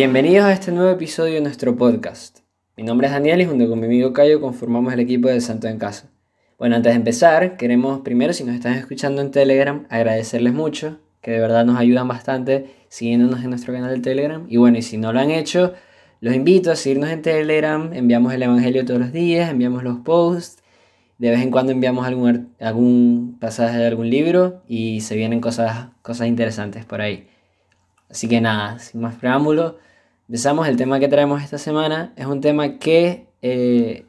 Bienvenidos a este nuevo episodio de nuestro podcast. Mi nombre es Daniel y junto con mi amigo Cayo conformamos el equipo de Santo en Casa. Bueno, antes de empezar, queremos primero, si nos están escuchando en Telegram, agradecerles mucho, que de verdad nos ayudan bastante siguiéndonos en nuestro canal de Telegram. Y bueno, y si no lo han hecho, los invito a seguirnos en Telegram, enviamos el Evangelio todos los días, enviamos los posts, de vez en cuando enviamos algún, pasaje de algún libro y se vienen cosas, cosas interesantes por ahí. Así que nada, sin más preámbulo, empezamos. El tema que traemos esta semana es un tema que eh,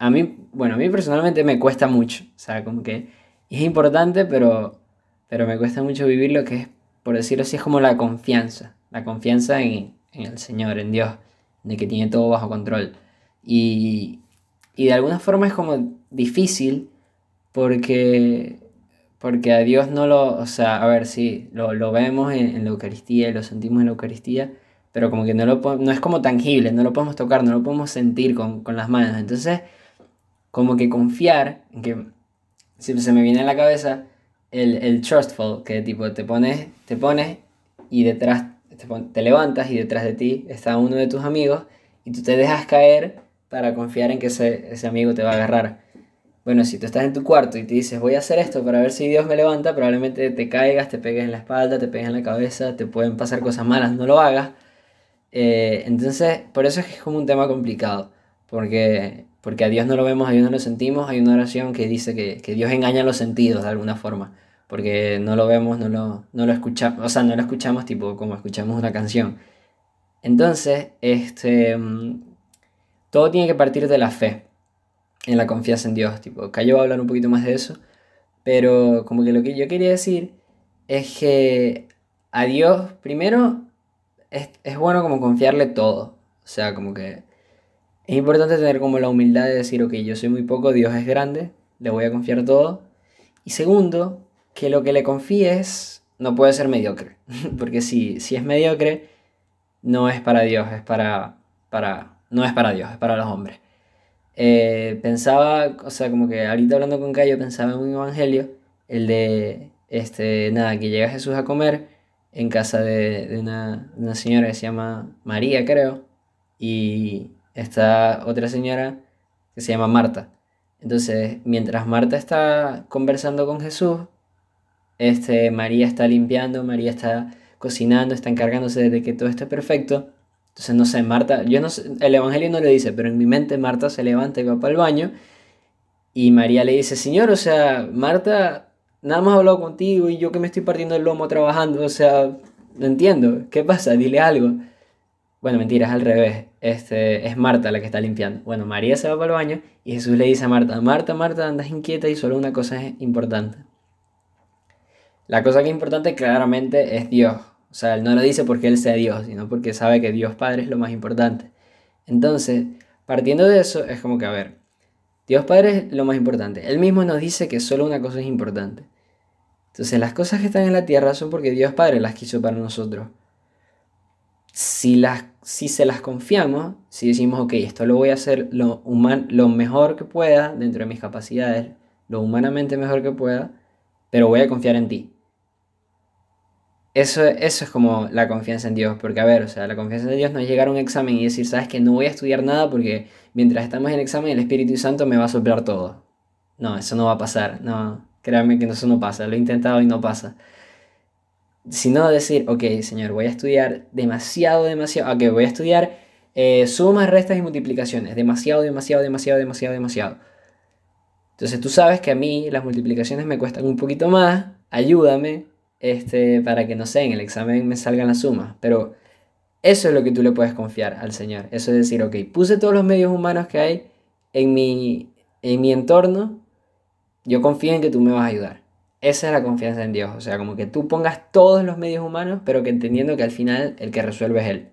a mí, bueno, a mí personalmente me cuesta mucho. O sea, como que es importante, pero, pero me cuesta mucho vivir lo que es, por decirlo así, es como la confianza. La confianza en, en el Señor, en Dios de que tiene todo bajo control. Y, y de alguna forma es como difícil porque, porque a Dios no lo, o sea, a ver, sí, lo, lo vemos en, en, la Eucaristía y lo sentimos en la Eucaristía, pero como que no, lo, no es como tangible, no lo podemos tocar, no lo podemos sentir con, con las manos. Entonces, como que confiar, en que siempre se me viene a la cabeza el, el trustful, que tipo te pones, te pones y detrás te, levantas y detrás de ti está uno de tus amigos y tú te dejas caer para confiar en que ese, ese amigo te va a agarrar. Bueno, si tú estás en tu cuarto y te dices voy a hacer esto para ver si Dios me levanta, probablemente te caigas, te pegues en la espalda, te pegues en la cabeza, te pueden pasar cosas malas, no lo hagas. Eh, entonces, por eso es que es como un tema complicado, porque, porque a Dios no lo vemos, a Dios no lo sentimos. Hay una oración que dice que, que Dios engaña los sentidos de alguna forma porque no lo vemos, no lo, no lo escuchamos, o sea, no lo escuchamos tipo como escuchamos una canción. Entonces, este, mm, todo tiene que partir de la fe, en la confianza en Dios. Tipo, Cayo va a hablar un poquito más de eso, pero como que lo que yo quería decir es que a Dios, primero, es, es bueno como confiarle todo. O sea, como que es importante tener como la humildad de decir, ok, yo soy muy poco, Dios es grande, le voy a confiar todo. Y segundo, que lo que le confíes no puede ser mediocre. Porque si, si es mediocre, no es para Dios, es para, para, no es para Dios, es para los hombres. Eh, pensaba, o sea, como que ahorita hablando con Cayo, pensaba en un evangelio, el de, este, nada, que llega Jesús a comer en casa de, una, señora que se llama María, creo, y está otra señora que se llama Marta. Entonces, mientras Marta está conversando con Jesús, este, María está limpiando, María está cocinando, está encargándose de que todo esté perfecto. Entonces, no sé, Marta, yo no el Evangelio no le dice, pero en mi mente Marta se levanta y va para el baño. Y María le dice, Señor, o sea, Marta, nada más ha hablado contigo y yo que me estoy partiendo el lomo trabajando, o sea, no entiendo, ¿qué pasa? Dile algo. Bueno, mentira, es al revés. Este, es Marta la que está limpiando. Bueno, María se va para el baño y Jesús le dice a Marta, Marta, Marta, andas inquieta y solo una cosa es importante. La cosa que es importante claramente es Dios. O sea, él no lo dice porque él sea Dios, sino porque sabe que Dios Padre es lo más importante. Entonces, partiendo de eso, es como que, a ver, Dios Padre es lo más importante. Él mismo nos dice que solo una cosa es importante. Entonces, las cosas que están en la tierra son porque Dios Padre las quiso para nosotros. Si, las, si se las confiamos, si decimos, ok, esto lo voy a hacer lo, human, lo mejor que pueda, dentro de mis capacidades, lo humanamente mejor que pueda, pero voy a confiar en ti. Eso, eso es como la confianza en Dios, porque a ver, o sea, la confianza en Dios no es llegar a un examen y decir, sabes que no voy a estudiar nada porque mientras estamos en el examen el Espíritu Santo me va a soplar todo. No, eso no va a pasar, no, créanme que eso no pasa, lo he intentado y no pasa. Sino decir, ok, Señor, voy a estudiar demasiado, demasiado, ok, voy a estudiar eh, sumas, restas y multiplicaciones, demasiado, demasiado, demasiado, demasiado, demasiado. Entonces tú sabes que a mí las multiplicaciones me cuestan un poquito más, ayúdame, este, para que, no sé, en el examen me salgan las sumas. Pero eso es lo que tú le puedes confiar al Señor. Eso es decir, ok, puse todos los medios humanos que hay en mi, en mi entorno, yo confío en que tú me vas a ayudar. Esa es la confianza en Dios. O sea, como que tú pongas todos los medios humanos, pero que entendiendo que al final el que resuelve es Él.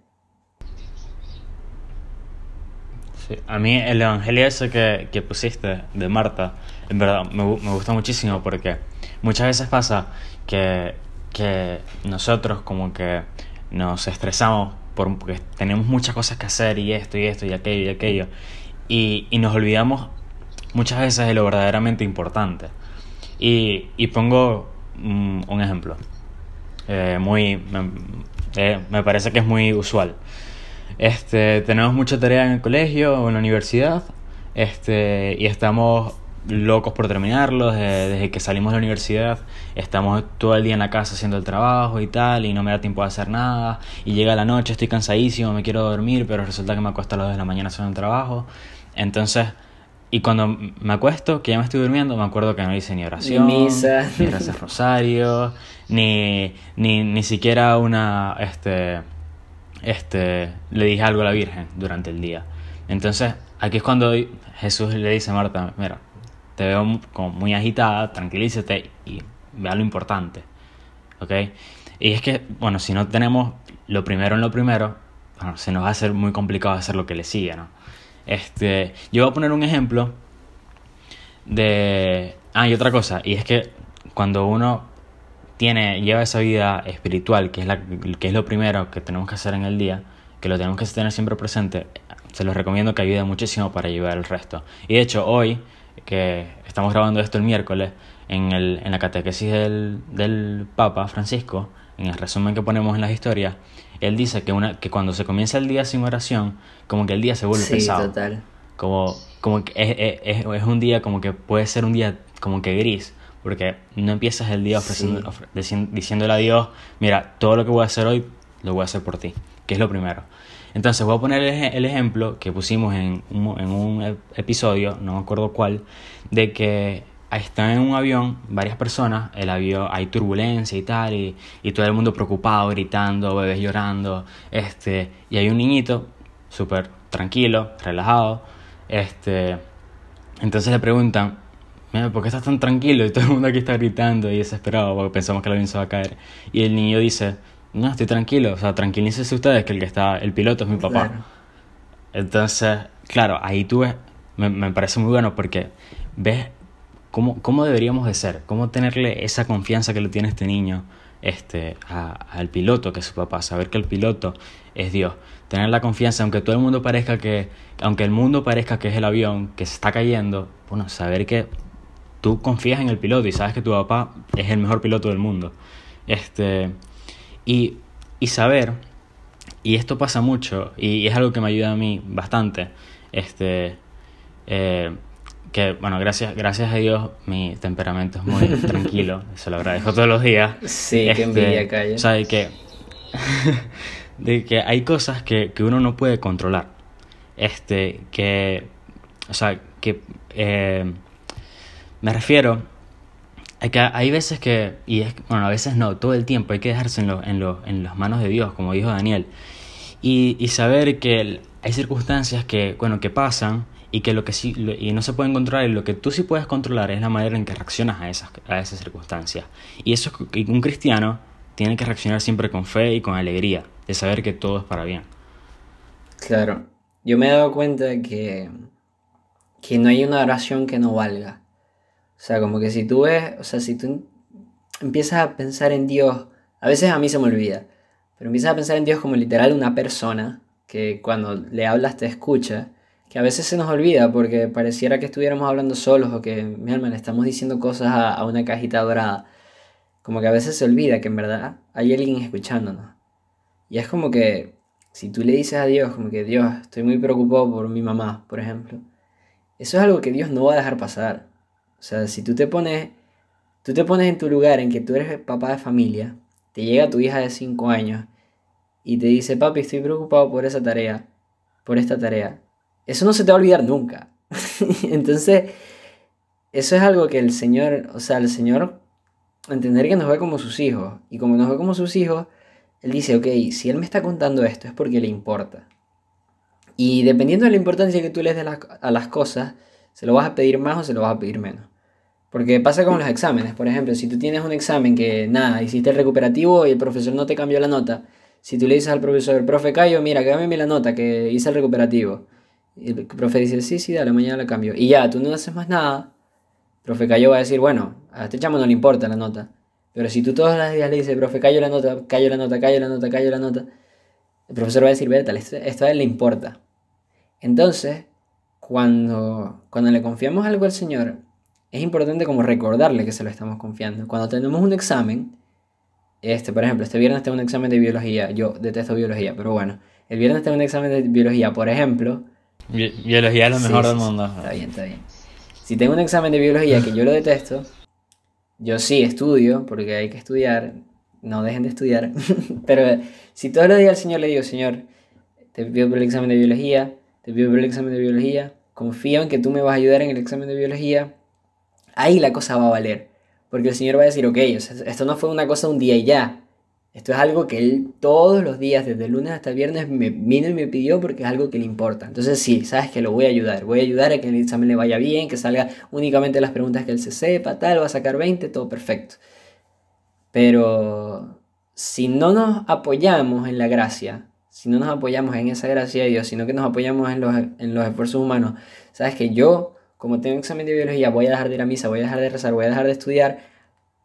Sí, a mí el evangelio ese que, que pusiste de Marta, en verdad me, me gusta muchísimo porque muchas veces pasa que, que nosotros como que nos estresamos por, porque tenemos muchas cosas que hacer y esto y esto y aquello y aquello y, y nos olvidamos muchas veces de lo verdaderamente importante. Y, y pongo un, un ejemplo eh, muy, Eh, me parece que es muy usual. Este, tenemos mucha tarea en el colegio o en la universidad este, y estamos locos por terminarlo desde, que salimos de la universidad estamos todo el día en la casa haciendo el trabajo y tal y no me da tiempo de hacer nada y llega la noche estoy cansadísimo me quiero dormir pero resulta que me acuesto a las 2 de la mañana haciendo el trabajo. Entonces y cuando me acuesto que ya me estoy durmiendo me acuerdo que no hice ni oración ni misa. ni gracias rosario ni, ni, ni siquiera una este este le dije algo a la Virgen durante el día. Entonces aquí es cuando Jesús le dice a Marta mira te veo como muy agitada, tranquilízate y vea lo importante. ¿Ok? Y es que, bueno, si no tenemos lo primero en lo primero, bueno, se nos va a hacer muy complicado hacer lo que le sigue, ¿no? Este, yo voy a poner un ejemplo de... Ah, y otra cosa, y es que cuando uno tiene, lleva esa vida espiritual, que es, la, que es lo primero que tenemos que hacer en el día, que lo tenemos que tener siempre presente, se los recomiendo que ayude muchísimo para llevar el resto. Y de hecho, hoy que estamos grabando esto el miércoles, en, el, en la catequesis del, del Papa Francisco, en el resumen que ponemos en las historias, él dice que, una, que cuando se comienza el día sin oración, como que el día se vuelve sí, pesado. total. Como, como que es, es, es, un día como que puede ser un día como que gris, porque no empiezas el día ofreciendo, sí. diciéndole a Dios, mira, todo lo que voy a hacer hoy, lo voy a hacer por ti, que es lo primero. Entonces voy a poner el, ejemplo que pusimos en un, episodio, no me acuerdo cuál, de que están en un avión varias personas, el avión hay turbulencia y tal, y, y todo el mundo preocupado, gritando, bebés llorando, este, y hay un niñito súper tranquilo, relajado, este, entonces le preguntan, ¿por qué estás tan tranquilo? Y todo el mundo aquí está gritando y desesperado porque pensamos que el avión se va a caer. Y el niño dice, no, estoy tranquilo, o sea, tranquilícense ustedes que el que está, el piloto es mi papá. Claro. Entonces, claro, ahí tú ves, me, me, parece muy bueno porque ves cómo, cómo deberíamos de ser, cómo tenerle esa confianza que le tiene este niño este, al piloto que es su papá, saber que el piloto es Dios, tener la confianza, aunque todo el mundo parezca que, aunque el mundo parezca que es el avión que se está cayendo, bueno, saber que tú confías en el piloto y sabes que tu papá es el mejor piloto del mundo. Este, y, y saber, y esto pasa mucho, y es algo que me ayuda a mí bastante, este, eh, que bueno, gracias, gracias a Dios mi temperamento es muy tranquilo, se lo agradezco todos los días. Sí, este, que envidia, calla. O sea, de que, de que hay cosas que, que, uno no puede controlar. Este, que, o sea, que eh, me refiero hay, que, hay veces que, y bueno, a veces no, todo el tiempo hay que dejarse en, lo, en, lo, en las manos de Dios, como dijo Daniel, y, y saber que hay circunstancias que, bueno, que pasan y que lo que sí, y no se pueden controlar, y lo que tú sí puedes controlar es la manera en que reaccionas a esas, a esas circunstancias. Y eso y un cristiano tiene que reaccionar siempre con fe y con alegría, de saber que todo es para bien. Claro, yo me he dado cuenta que, que no hay una oración que no valga. O sea, como que si tú ves, o sea, si tú empiezas a pensar en Dios, a veces a mí se me olvida, pero empiezas a pensar en Dios como literal una persona que cuando le hablas te escucha, que a veces se nos olvida porque pareciera que estuviéramos hablando solos o que, mi alma, le estamos diciendo cosas a, a una cajita dorada. Como que a veces se olvida que en verdad hay alguien escuchándonos. Y es como que si tú le dices a Dios, como que Dios, estoy muy preocupado por mi mamá, por ejemplo, eso es algo que Dios no va a dejar pasar. O sea, si tú te pones, tú te pones en tu lugar en que tú eres papá de familia, te llega tu hija de 5 años y te dice, papi, estoy preocupado por esa tarea, por esta tarea. Eso no se te va a olvidar nunca. Entonces, eso es algo que el Señor, o sea, el Señor, entender que nos ve como sus hijos. Y como nos ve como sus hijos, Él dice, ok, si Él me está contando esto es porque le importa. Y dependiendo de la importancia que tú le des a las cosas, ¿Se lo vas a pedir más o se lo vas a pedir menos? Porque pasa con los exámenes, por ejemplo, si tú tienes un examen que nada, hiciste el recuperativo y el profesor no te cambió la nota, si tú le dices al profesor, profe Cayo, mira, cámbiame la nota que hice el recuperativo, el profe dice, sí, sí, dale, mañana la cambio, y ya, tú no haces más nada, el profe Cayo va a decir, bueno, a este chamo no le importa la nota, pero si tú todos los días le dices, profe Cayo la nota, Cayo la nota, Cayo la nota, Cayo la nota, el profesor va a decir, vete, esto, esto a él le importa. Entonces, cuando, cuando le confiamos algo al Señor, es importante como recordarle que se lo estamos confiando. Cuando tenemos un examen, este, por ejemplo, este viernes tengo un examen de biología, yo detesto biología, pero bueno, el viernes tengo un examen de biología, por ejemplo. biología es lo mejor del mundo. Está bien, está bien. Si tengo un examen de biología que yo lo detesto, yo sí estudio, porque hay que estudiar, no dejen de estudiar, pero si todos los días al Señor le digo, Señor, te pido por el examen de biología, te pido por el examen de biología, confío en que tú me vas a ayudar en el examen de biología, ahí la cosa va a valer. Porque el Señor va a decir, ok, esto no fue una cosa un día y ya. Esto es algo que Él todos los días, desde lunes hasta viernes, me vino y me pidió porque es algo que le importa. Entonces sí, sabes que lo voy a ayudar. Voy a ayudar a que el examen le vaya bien, que salga únicamente las preguntas que Él se sepa, tal, va a sacar 20, todo perfecto. Pero si no nos apoyamos en la gracia, si no nos apoyamos en esa gracia de Dios, sino que nos apoyamos en los, en los esfuerzos humanos, sabes que yo como tengo examen de biología, voy a dejar de ir a misa, voy a dejar de rezar, voy a dejar de estudiar,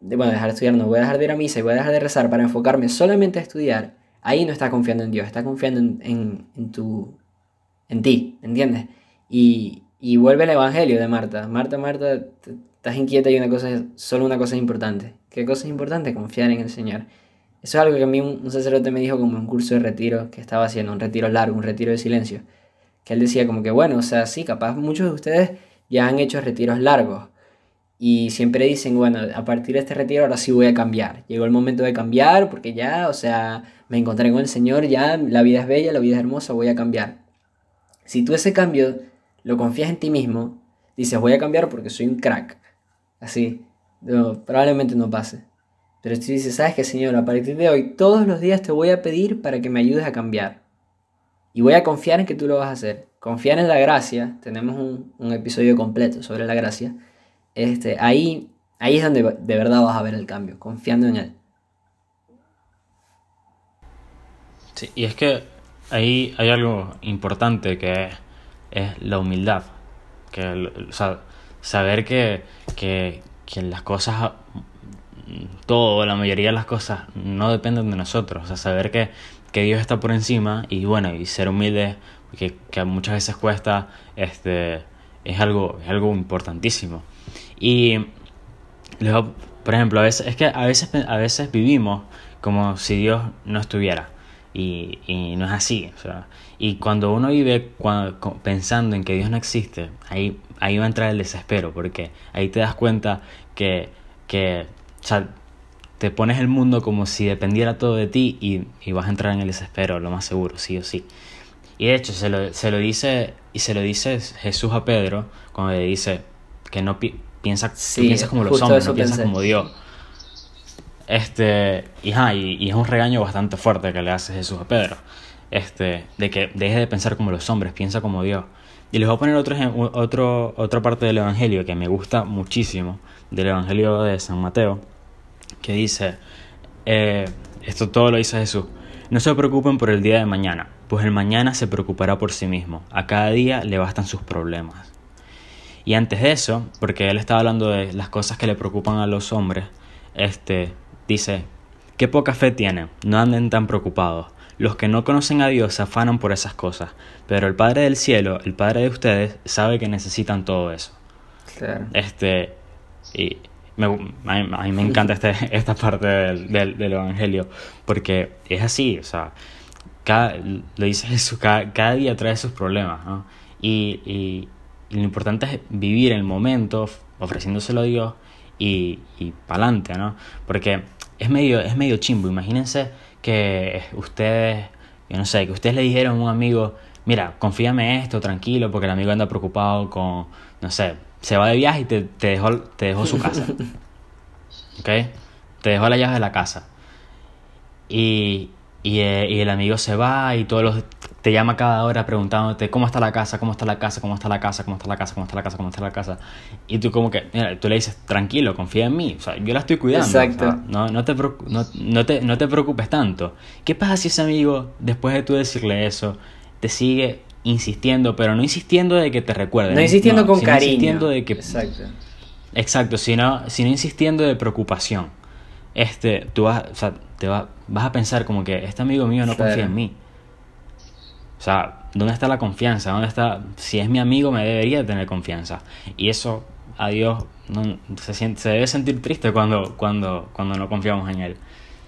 bueno, dejar de estudiar, no, voy a dejar de ir a misa y voy a dejar de rezar para enfocarme solamente a estudiar, ahí no está confiando en Dios, está confiando en, en, tu, en ti, ¿entiendes? Y, y, vuelve el evangelio de Marta. Marta, Marta, estás inquieta y una cosa solo una cosa es importante. ¿Qué cosa es importante? Confiar en el Señor. Eso es algo que a mí un, sacerdote me dijo como un curso de retiro que estaba haciendo, un retiro largo, un retiro de silencio. Que él decía como que, bueno, o sea, sí, capaz muchos de ustedes ya han hecho retiros largos. Y siempre dicen, bueno, a partir de este retiro ahora sí voy a cambiar. Llegó el momento de cambiar porque ya, o sea, me encontré con el Señor, ya la vida es bella, la vida es hermosa, voy a cambiar. Si tú ese cambio lo confías en ti mismo, dices, voy a cambiar porque soy un crack. Así, probablemente no pase. Pero si dices, sabes que Señor, a partir de hoy, todos los días te voy a pedir para que me ayudes a cambiar. Y voy a confiar en que tú lo vas a hacer. Confiar en la gracia, tenemos un, episodio completo sobre la gracia, este, ahí, ahí es donde de verdad vas a ver el cambio, confiando en Él. Sí, y es que ahí hay algo importante que es, la humildad, que, saber que, que, que las cosas todo, la mayoría de las cosas no dependen de nosotros. O sea, saber que, que Dios está por encima y bueno, y ser humilde que, que muchas veces cuesta, este, es algo, es algo importantísimo. Y luego, por ejemplo, a veces, es que a veces, a veces vivimos como si Dios no estuviera. Y, y no es así. O sea, y cuando uno vive cuando, pensando en que Dios no existe, ahí, ahí va a entrar el desespero, porque ahí te das cuenta que, que o sea, te pones el mundo como si dependiera todo de ti y, y vas a entrar en el desespero, lo más seguro, sí o sí. Y de hecho se lo, se lo dice y se lo dice Jesús a Pedro cuando le dice que no piensa, piensas como los hombres, no piensas como Dios. Este, y, y, es un regaño bastante fuerte que le hace Jesús a Pedro. Este, de que deje de pensar como los hombres, piensa como Dios. Y les voy a poner otro, otro, otra parte del Evangelio que me gusta muchísimo, del Evangelio de San Mateo, que dice, eh, esto todo lo dice Jesús, no se preocupen por el día de mañana, pues el mañana se preocupará por sí mismo. A cada día le bastan sus problemas. Y antes de eso, porque él estaba hablando de las cosas que le preocupan a los hombres, este dice, qué poca fe tienen, no anden tan preocupados. Los que no conocen a Dios se afanan por esas cosas, pero el Padre del cielo, el Padre de ustedes, sabe que necesitan todo eso. Claro. Este, y me, a, mí, me encanta este, esta parte del, del, del, Evangelio, porque es así, o sea, cada, lo dice Jesús, cada, día trae sus problemas, ¿no? Y, y, lo importante es vivir el momento ofreciéndoselo a Dios y, y para adelante, ¿no? Porque es medio, es medio chimbo, imagínense que ustedes, yo no sé, que ustedes le dijeron a un amigo, mira, confíame esto, tranquilo, porque el amigo anda preocupado con, no sé, se va de viaje y te, te, dejó, te dejó su casa. ¿Ok? Te dejó la llave de la casa. Y, y, eh, y, el amigo se va y todos los te llama cada hora preguntándote cómo está la casa, cómo está la casa, cómo está la casa, cómo está la casa, cómo está la casa, cómo está la casa. Y tú como que, mira, tú le dices, tranquilo, confía en mí, o sea, yo la estoy cuidando. Exacto. no, no, te, no, no, te, no te preocupes tanto. ¿Qué pasa si ese amigo, después de tú decirle eso, te sigue insistiendo, pero no insistiendo de que te recuerde. No insistiendo con cariño. Insistiendo de que, Exacto. Exacto, sino, sino insistiendo de preocupación. Este, tú vas, o sea, te vas a pensar como que este amigo mío no confía en mí. O sea, ¿dónde está la confianza? ¿Dónde está? Si es mi amigo, me debería tener confianza. Y eso, a Dios, no, se, siente, se debe sentir triste cuando, cuando, cuando no confiamos en él.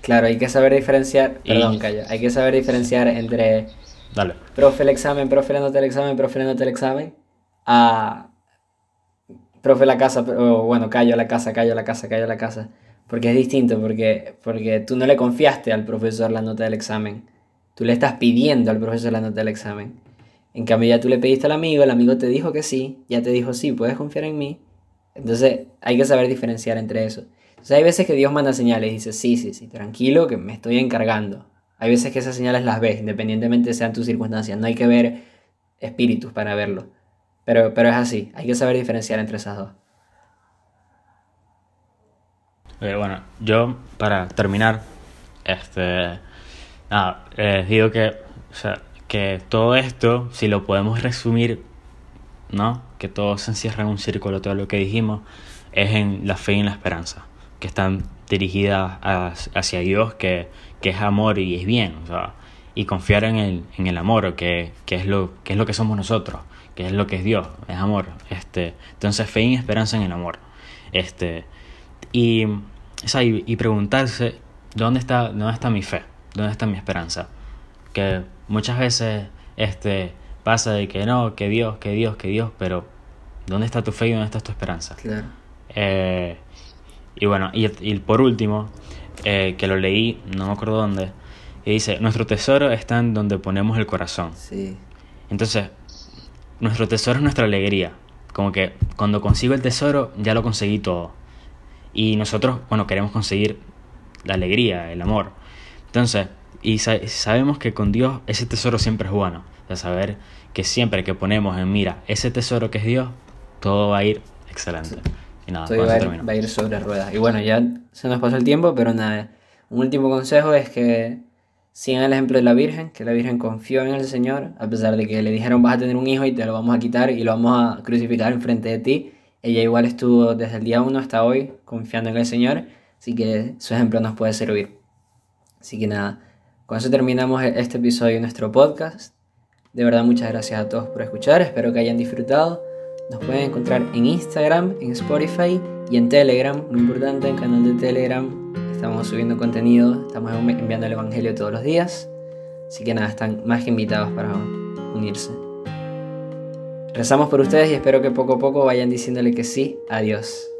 Claro, hay que saber diferenciar, Y- perdón, callo, hay que saber diferenciar entre Dale. profe el examen, profe la nota del examen, profe la del examen, a profe la casa, o bueno, callo la casa, callo la casa, callo la casa. Porque es distinto, porque, porque tú no le confiaste al profesor la nota del examen. Tú le estás pidiendo al profesor la nota del examen. En cambio, ya tú le pediste al amigo, el amigo te dijo que sí, ya te dijo sí, puedes confiar en mí. Entonces, hay que saber diferenciar entre eso. Entonces, hay veces que Dios manda señales y dice, sí, sí, sí, tranquilo, que me estoy encargando. Hay veces que esas señales las ves, independientemente sean tus circunstancias. No hay que ver espíritus para verlo. Pero, pero es así, hay que saber diferenciar entre esas dos. Eh, bueno, yo para terminar, este, les digo que, que todo esto, si lo podemos resumir, ¿no? Que todo se encierra en un círculo, todo lo que dijimos, es en la fe y en la esperanza, que están dirigidas hacia Dios, que, que es amor y es bien, o sea, y confiar en el, en el amor, que, que, es lo, que es lo que somos nosotros, que es lo que es Dios, es amor. Este, entonces, fe y esperanza en el amor. Este, y, o sea, y, y preguntarse, ¿dónde está, ¿dónde está mi fe? ¿Dónde está mi esperanza? Que muchas veces este, pasa de que no, que Dios, que Dios, que Dios, pero ¿dónde está tu fe y dónde está tu esperanza? Claro. Eh, y bueno, y, y por último, eh, que lo leí, no me acuerdo dónde, y dice, nuestro tesoro está en donde ponemos el corazón. Sí. Entonces, nuestro tesoro es nuestra alegría. Como que cuando consigo el tesoro, ya lo conseguí todo. Y nosotros, bueno, queremos conseguir la alegría, el amor. Entonces, y sa- sabemos que con Dios ese tesoro siempre es bueno. O sea, saber que siempre que ponemos en mira ese tesoro que es Dios, todo va a ir excelente. Y nada, Todo va va a ir sobre ruedas. Y bueno, ya se nos pasó el tiempo, pero nada. Un último consejo es que sigan el ejemplo de la Virgen, que la Virgen confió en el Señor, a pesar de que le dijeron vas a tener un hijo y te lo vamos a quitar y lo vamos a crucificar enfrente de ti. Ella igual estuvo desde el día 1 hasta hoy confiando en el Señor, así que su ejemplo nos puede servir. Así que nada, con eso terminamos e- este episodio de nuestro podcast. De verdad, muchas gracias a todos por escuchar, espero que hayan disfrutado. Nos pueden encontrar en Instagram, en Spotify y en Telegram, muy importante, en canal de Telegram. Estamos subiendo contenido, estamos enviando el Evangelio todos los días. Así que nada, están más que invitados para unirse. Rezamos por ustedes y espero que poco a poco vayan diciéndole que sí a Dios.